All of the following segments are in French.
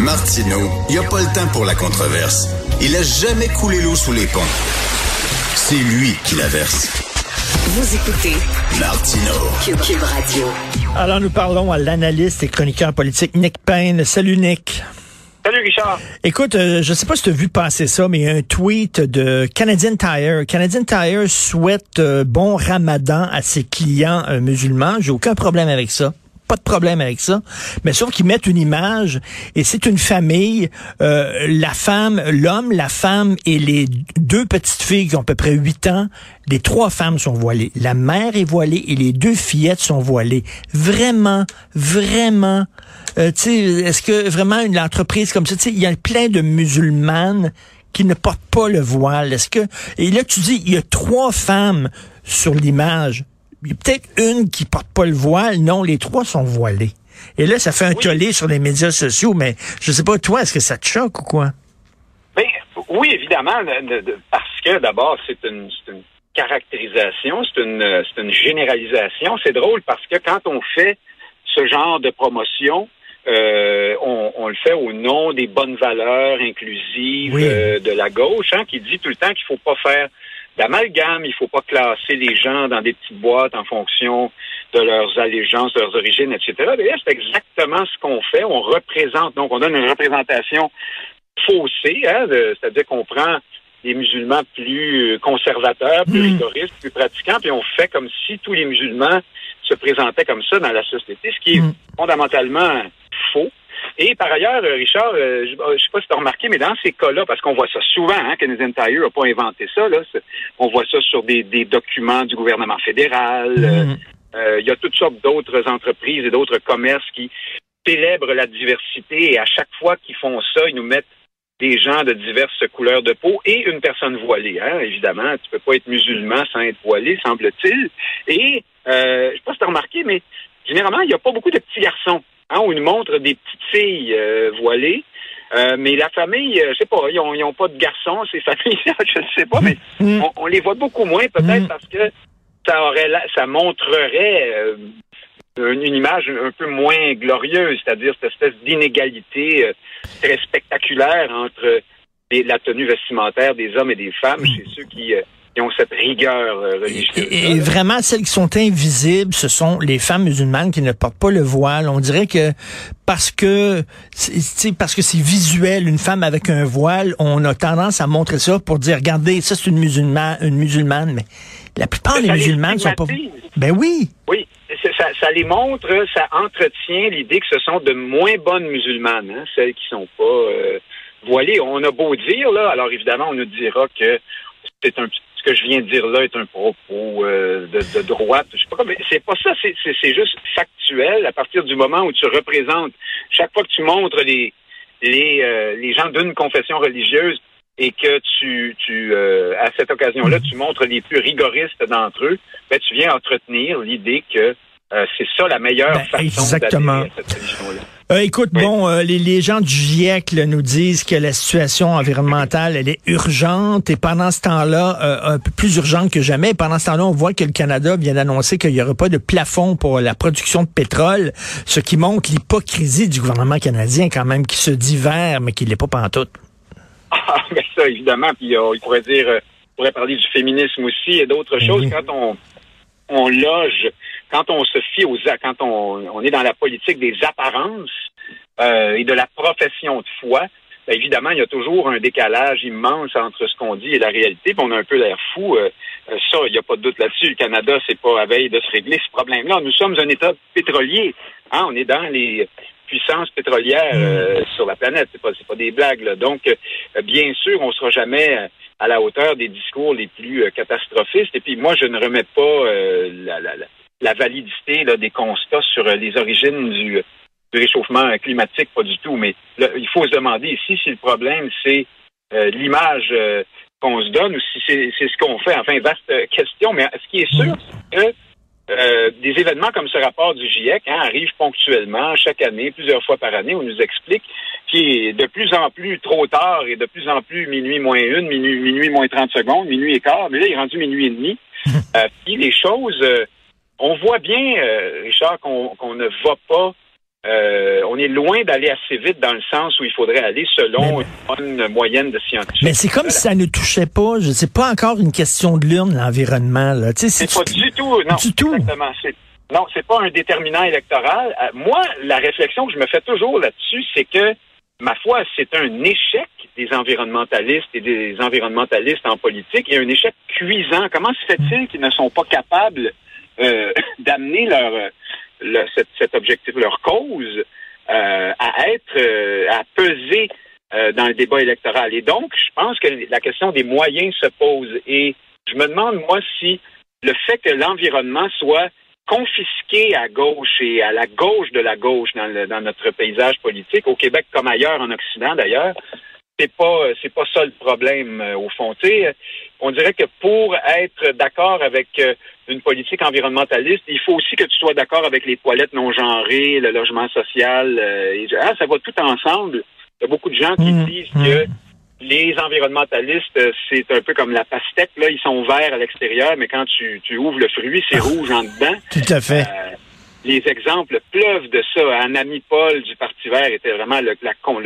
Martineau, il n'y a pas le temps pour la controverse. Il a jamais coulé l'eau sous les ponts. C'est lui qui la verse. Vous écoutez Martino. Cube, Radio. Alors, nous parlons à l'analyste et chroniqueur politique Nick Payne. Salut, Nick. Salut Richard. Écoute, euh, je sais pas si tu as vu passer ça, mais il y a un tweet de Canadian Tire. Canadian Tire souhaite euh, bon ramadan à ses clients euh, musulmans. J'ai aucun problème avec ça pas de problème avec ça. Mais sauf qu'ils mettent une image et c'est une famille, euh, la femme, l'homme, la femme et les deux petites filles qui ont à peu près 8 ans. Les trois femmes sont voilées. La mère est voilée et les deux fillettes sont voilées. Vraiment, vraiment. Euh, est-ce que vraiment une entreprise comme ça, il y a plein de musulmanes qui ne portent pas le voile. Est-ce que et là tu dis il y a trois femmes sur l'image il y a peut-être une qui porte pas le voile. Non, les trois sont voilés. Et là, ça fait un tollé sur les médias sociaux, mais je sais pas, toi, est-ce que ça te choque ou quoi? Ben, oui, évidemment, parce que d'abord, c'est une, une, caractérisation, c'est une, une généralisation. C'est drôle parce que quand on fait ce genre de promotion, euh, on, on, le fait au nom des bonnes valeurs inclusives euh, de la gauche, hein, qui dit tout le temps qu'il faut pas faire d'amalgame. Il faut pas classer les gens dans des petites boîtes en fonction de leurs allégeances, de leurs origines, etc. D'ailleurs, c'est exactement ce qu'on fait. On représente, donc on donne une représentation faussée, hein, c'est-à-dire qu'on prend les musulmans plus conservateurs, plus hmm. rigoristes, plus pratiquants, puis on fait comme si tous les musulmans se présentaient comme ça dans la société, ce qui est hmm. fondamentalement faux. Et par ailleurs, euh, Richard, euh, je ne sais pas si tu as remarqué, mais dans ces cas-là, parce qu'on voit ça souvent, hein, Canadian Tire n'a pas inventé ça, là, on voit ça sur des, documents du gouvernement fédéral. Mm. Euh, il y a toutes sortes d'autres entreprises et d'autres commerces qui célèbrent la diversité et à chaque fois qu'ils font ça, ils nous mettent des gens de diverses couleurs de peau et une personne voilée. Hein, évidemment, tu peux pas être musulman sans être voilé, semble-t-il. Et euh, je sais pas si tu as remarqué, mais généralement, il n'y a pas beaucoup de petits garçons hein, où ils montrent des petites filles euh, voilées. Euh, mais la famille, euh, je sais pas, ils ont, pas de garçons, ces familles je ne sais pas, mais mm. on, les voit beaucoup moins peut-être mm. parce que ça aurait ça montrerait une, image un peu moins glorieuse, c'est-à-dire cette espèce d'inégalité très spectaculaire entre la tenue vestimentaire des hommes et des femmes chez ceux qui qui ont cette rigueur religieuse. Et, vraiment, celles qui sont invisibles, ce sont les femmes musulmanes qui ne portent pas le voile. On dirait que parce que c'est parce que c'est visuel, une femme avec un voile, on a tendance à montrer ça pour dire, regardez, ça c'est une musulmane, une musulmane, mais la plupart des musulmanes sont pas. Ben oui. Oui. Ça, ça, les montre, ça entretient l'idée que ce sont de moins bonnes musulmanes, hein, celles qui sont pas euh, voilées. On a beau dire là, alors évidemment on nous dira que c'est un petit ce que je viens de dire là est un propos euh, de, droite. Je sais pas mais c'est pas ça, c'est juste factuel à partir du moment où tu représentes, chaque fois que tu montres les, les, euh, les gens d'une confession religieuse et que tu, tu euh, à cette occasion-là, tu montres les plus rigoristes d'entre eux, ben, tu viens entretenir l'idée que c'est ça la meilleure ben, façon exactement. à cette. Euh, écoute, bon, euh, les, les, gens du GIEC nous disent que la situation environnementale, elle est urgente et pendant ce temps-là, euh, un peu plus urgente que jamais. Pendant ce temps-là, on voit que le Canada vient d'annoncer qu'il n'y aura pas de plafond pour la production de pétrole, ce qui montre l'hypocrisie du gouvernement canadien quand même, qui se dit vert, mais qui ne l'est pas pantoute. Ah, mais ça, évidemment. Puis il pourrait dire, on pourrait parler du féminisme aussi et d'autres ben choses. Quand on, on loge quand on se fie aux quand on, on est dans la politique des apparences euh, et de la profession de foi, bien évidemment, il y a toujours un décalage immense entre ce qu'on dit et la réalité. Puis on a un peu l'air fou. Euh, euh, ça, il n'y a pas de doute là-dessus. Le Canada, c'est pas à veille de se régler ce problème-là. Nous sommes un État pétrolier. Hein? On est dans les puissances pétrolières mm. sur la planète. C'est pas, pas des blagues. Là. Donc, bien sûr, on sera jamais à la hauteur des discours les plus catastrophistes. Et puis, moi, je ne remets pas la, la, la la validité des constats sur euh, les origines du, réchauffement climatique, pas du tout. Mais il faut se demander ici si le problème, c'est euh, l'image euh, qu'on se donne ou si c'est ce qu'on fait. Enfin, vaste question. Mais ce qui est sûr, c'est que des événements comme ce rapport du GIEC hein, arrivent ponctuellement, chaque année, plusieurs fois par année. On nous explique qu'il est de plus en plus trop tard et de plus en plus minuit moins une, minuit, minuit moins 30 secondes, minuit et quart. Mais là, il est rendu minuit et demi. puis les choses on voit bien, euh, Richard, qu'on ne va pas euh, on est loin d'aller assez vite dans le sens où il faudrait aller selon une moyenne de scientifiques. Mais c'est comme si ça ne touchait pas, je sais pas encore une question de l'urne, l'environnement. Là. Tu sais, c'est pas du tout, non. Du tout. Exactement. Non, c'est pas un déterminant électoral. Euh, moi, la réflexion que je me fais toujours là-dessus, c'est que, ma foi, c'est un échec des environnementalistes et des environnementalistes en politique et un échec cuisant. Comment se fait-il qu'ils ne sont pas capables euh, d'amener leur cet, objectif, leur cause, euh, à être, euh, à peser euh, dans le débat électoral. Et donc, je pense que la question des moyens se pose. Et je me demande, moi, si le fait que l'environnement soit confisqué à gauche et à la gauche de la gauche dans notre paysage politique, au Québec comme ailleurs en Occident d'ailleurs, c'est pas c'est pas ça le problème au fond. on dirait que pour être d'accord avec une politique environnementaliste, il faut aussi que tu sois d'accord avec les toilettes non genrées, le logement social. Euh, ah, ça va tout ensemble. Il y a beaucoup de gens qui mmh, disent mmh. que les environnementalistes, euh, c'est un peu comme la pastèque. Là, ils sont verts à l'extérieur, mais quand tu, ouvres le fruit, c'est rouge en dedans. Tout à fait. Euh, les exemples pleuvent de ça. Anami Paul du Parti vert était vraiment le,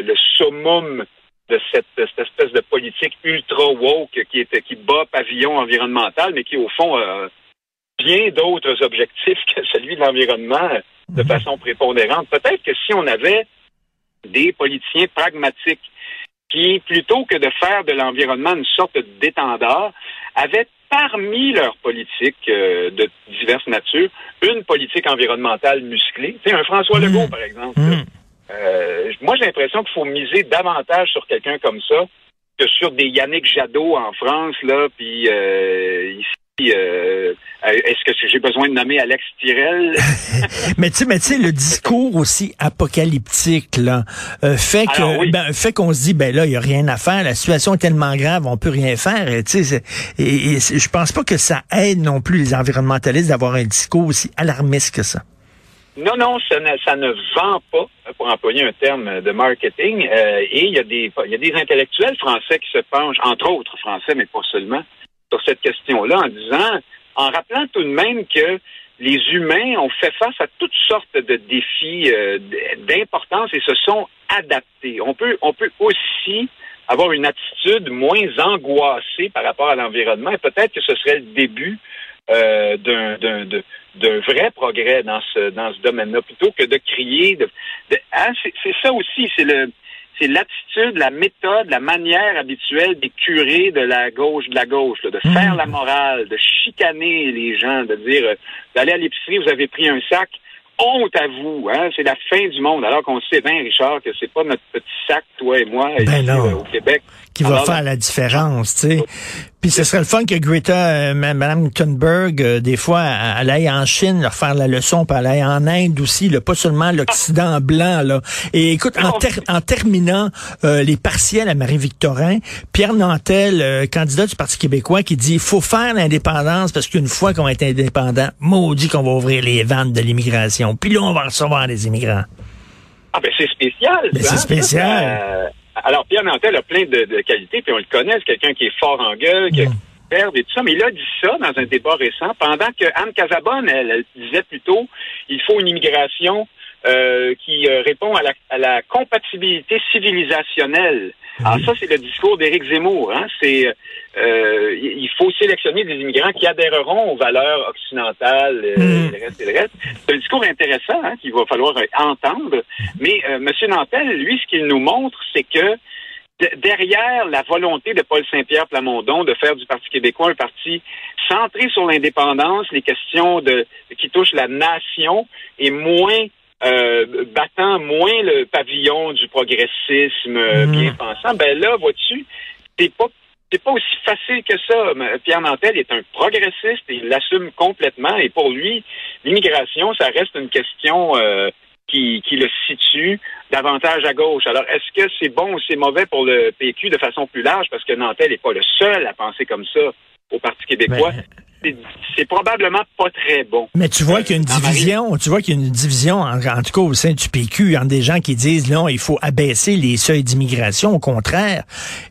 le, summum de cette, espèce de politique ultra woke qui était qui bat pavillon environnemental, mais qui au fond bien d'autres objectifs que celui de l'environnement de mhm. façon prépondérante. Peut-être que si on avait des politiciens pragmatiques qui, plutôt que de faire de l'environnement une sorte d'étendard, avaient parmi leurs politiques euh, de diverses natures une politique environnementale musclée. Tu sais, un François Legault, mhm. par exemple. Euh, moi, j'ai l'impression qu'il faut miser davantage sur quelqu'un comme ça que sur des Yannick Jadot en France, là, puis euh, ici, euh, est-ce que j'ai besoin de nommer Alex Tirel? mais tu sais, le discours aussi apocalyptique là euh, fait que ben, fait qu'on se dit ben là il y a rien à faire, la situation est tellement grave, on peut rien faire. Tu sais, et, je pense pas que ça aide non plus les environnementalistes d'avoir un discours aussi alarmiste que ça. Non, non, ça ne, ça ne vend pas, pour employer un terme de marketing. Euh, et il y a des il y a des intellectuels français qui se penchent, entre autres français, mais pas seulement, sur cette question-là, en disant en rappelant tout de même que les humains ont fait face à toutes sortes de défis euh, d'importance et se sont adaptés. On peut, on peut aussi avoir une attitude moins angoissée par rapport à l'environnement et peut-être que ce serait le début euh, d'un vrai progrès dans ce dans ce domaine-là plutôt que de crier de, hein, c'est ça aussi c'est le c'est l'attitude, la méthode, la manière habituelle des curés de la gauche, de la gauche, de faire mmh. la morale, de chicaner les gens, de dire euh, d'aller à l'épicerie, vous avez pris un sac, honte à vous, hein, c'est la fin du monde, alors qu'on sait bien, Richard, que c'est pas notre petit sac, toi et moi, ben ici, euh, au Québec. Qui va faire la différence, tu sais. Puis ce serait le fun que Greta, euh, Mme Thunberg, euh, des fois, elle aille en Chine leur faire la leçon, puis elle aille en Inde aussi, là, pas seulement l'Occident blanc. Là. Et écoute, en, en terminant les partiels à Marie-Victorin, Pierre Nantel, candidat du Parti québécois, qui dit il faut faire l'indépendance parce qu'une fois qu'on est indépendant, maudit qu'on va ouvrir les vannes de l'immigration. Puis là, on va recevoir des immigrants. Ah ben c'est spécial. c'est hein? spécial. Euh, alors Pierre Nantel a plein de, qualités, puis on le connaît, c'est quelqu'un qui est fort en gueule, qui a et tout ça, mais il a dit ça dans un débat récent, pendant que Anne Casabonne, elle, disait plutôt, il faut une immigration euh, qui euh, répond à la, à la compatibilité civilisationnelle. Alors ça, c'est le discours d'Éric Zemmour. Hein? C'est euh, il faut sélectionner des immigrants qui adhéreront aux valeurs occidentales euh, hmm. et le reste et le reste. C'est un discours intéressant hein, qu'il va falloir entendre. Mais euh, M. Nantel, lui, ce qu'il nous montre, c'est que derrière la volonté de Paul Saint-Pierre Plamondon de faire du Parti québécois un parti centré sur l'indépendance, les questions de qui touchent la nation et moins euh, battant moins le pavillon du progressisme hmm. bien pensant, ben là, vois-tu, c'est pas c'est pas aussi facile que ça. Pierre Nantel est un progressiste et il l'assume complètement. Et pour lui, l'immigration, ça reste une question euh, qui, qui le situe davantage à gauche. Alors, est-ce que c'est bon ou c'est mauvais pour le PQ de façon plus large? Parce que Nantel n'est pas le seul à penser comme ça au Parti québécois. Ben, c'est probablement pas très bon. Mais tu vois qu'il y a une division, tu vois qu'il y a une division, en, tout cas au sein du PQ, entre des gens qui disent non, il faut abaisser les seuils d'immigration, au contraire.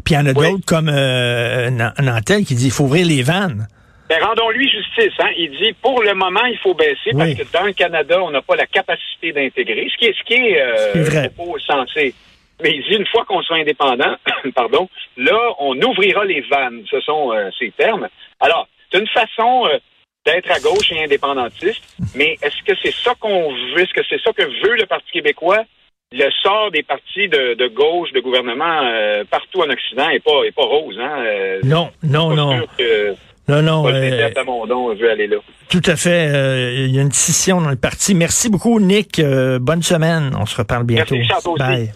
Puis il y en a d'autres comme euh, Nantel qui dit il faut ouvrir les vannes. Ben, rendons-lui justice. Hein? Il dit, pour le moment, il faut baisser parce que dans le Canada, on n'a pas la capacité d'intégrer, ce qui est, ce qui est, euh, vrai. sensé. Mais il dit, une fois qu'on sera indépendant, pardon, là, on ouvrira les vannes. Ce sont euh, ces termes. Alors, c'est une façon euh, d'être à gauche et indépendantiste, mais est-ce que c'est ça qu'on veut? Est-ce que c'est ça que veut le Parti québécois? Le sort des partis de, de gauche, de gouvernement euh, partout en Occident est pas, est pas rose. Hein? Euh, Non, non, non. que Non, non. Paul euh, veut aller là. tout à fait. euh, Il y a une scission dans le parti. Merci beaucoup, Nick. Euh, bonne semaine. On se reparle bientôt. Merci, aussi. Bye.